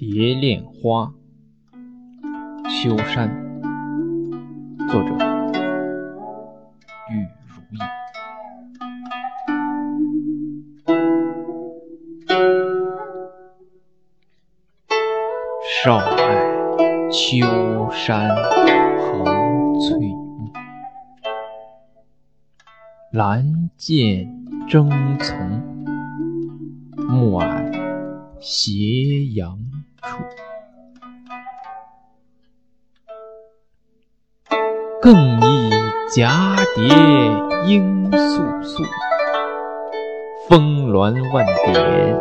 蝶恋花，秋山。作者：玉如意。少爱秋山横翠幕，兰见争丛，暮霭斜阳处。更忆蛱蝶应簌簌，峰峦万点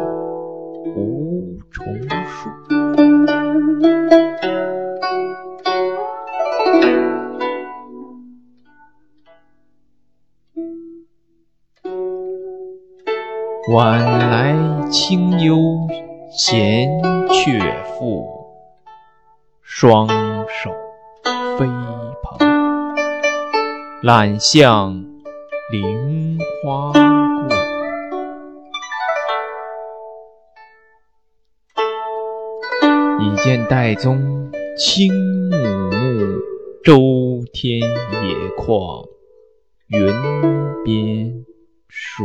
无重数。晚来清幽闲却复，双手飞蓬。揽向菱花过，已见岱宗青木木，周天野旷，云边树。